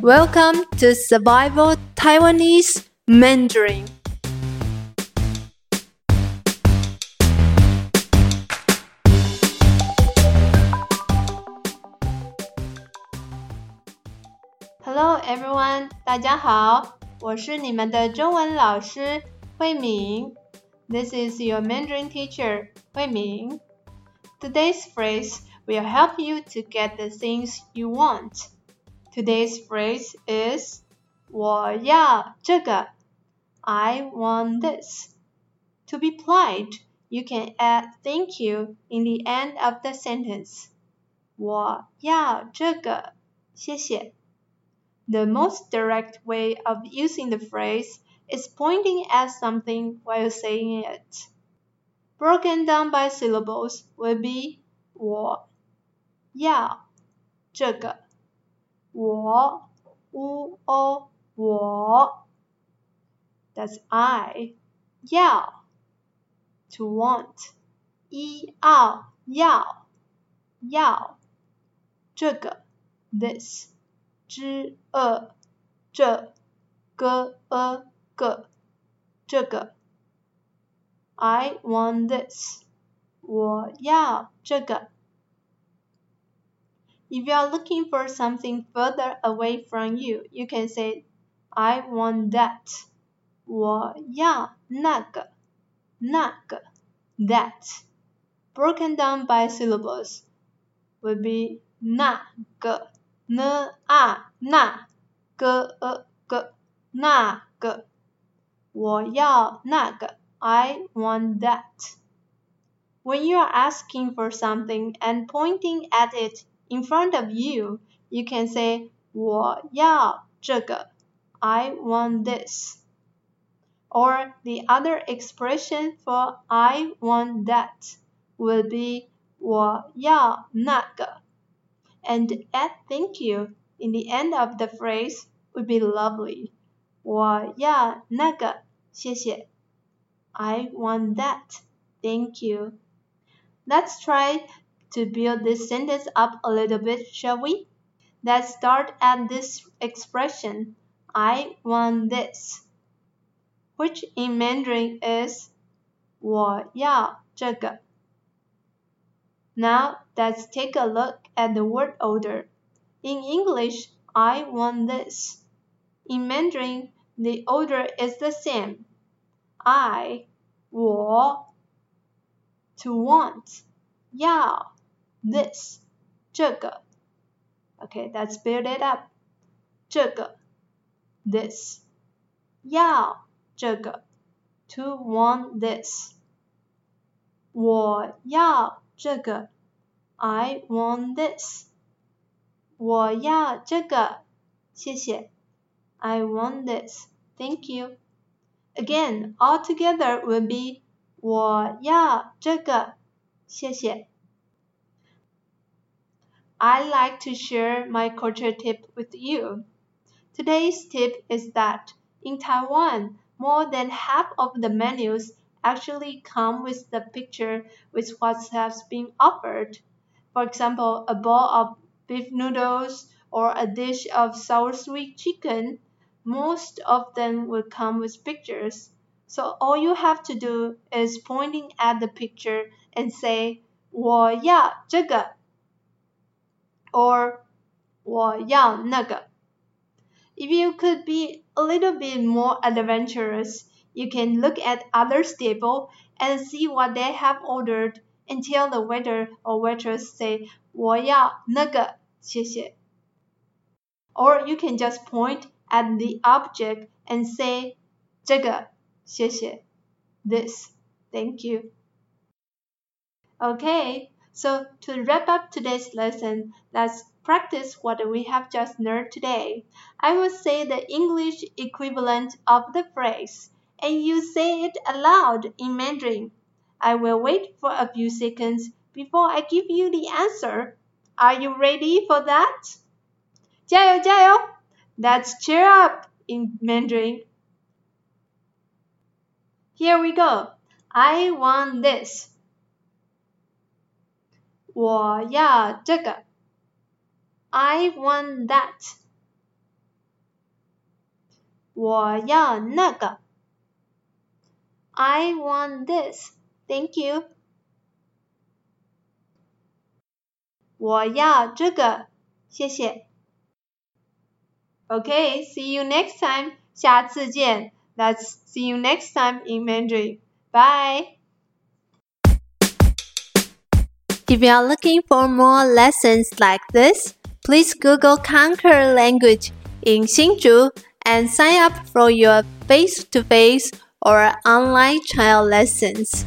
Welcome to Survival Taiwanese Mandarin. Hello everyone，大家好，我是你们的中文老师慧敏。This is your Mandarin teacher 慧敏。Today's phrase will help you to get the things you want. Today's phrase is 我要这个 I want this. To be polite, you can add thank you in the end of the sentence. 我要这个，谢谢。The most direct way of using the phrase is pointing at something while saying it. Broken down by syllables will be 我要这个。 我 u o 我 that's I 要 to want 一二要要这个 this 之二这个呃个这个 I want this 我要这个 if you are looking for something further away from you, you can say, I want that. 我要那个，那个，that. Broken down by syllables would be 那个，n a 那个呃个那个，我要那个，I want that. When you are asking for something and pointing at it in front of you, you can say 我要这个 I want this. Or the other expression for I want that will be 我要那个. And add thank you in the end of the phrase would be lovely. 我要那个，谢谢。I want that. Thank you. Let's try to build this sentence up a little bit, shall we? Let's start at this expression, I want this, which in Mandarin is 我要这个. Now let's take a look at the word order. In English, I want this. In Mandarin, the order is the same. I, 我, to want, 要 this 这个 okay let's build it up 这个 this 要这个 to want this 我要这个 I want this 我要这个谢谢 I want this thank you again all together will be 我要这个谢谢 I like to share my culture tip with you. Today's tip is that in Taiwan, more than half of the menus actually come with the picture with what has been offered. For example, a bowl of beef noodles or a dish of sour sweet chicken, most of them will come with pictures. So all you have to do is pointing at the picture and say 我要这个 or 我要那个. If you could be a little bit more adventurous, you can look at other stable and see what they have ordered and tell the waiter or waitress say 我要那个，谢谢. Or you can just point at the object and say 这个，谢谢. This, thank you. Okay, so to wrap up today's lesson, let's practice what we have just learned today. I will say the English equivalent of the phrase, and you say it aloud in Mandarin. I will wait for a few seconds before I give you the answer. Are you ready for that? 加油加油! Let's cheer up in Mandarin. Here we go. I want this. 我要这个。I want that. 我要那个。I want this. Thank you. 我要这个，谢谢。Okay, see you next time. 下次见。Let's see you next time in Mandarin. Bye. If you are looking for more lessons like this, please Google Conquer Language in Hsinchu and sign up for your face to face or online trial lessons.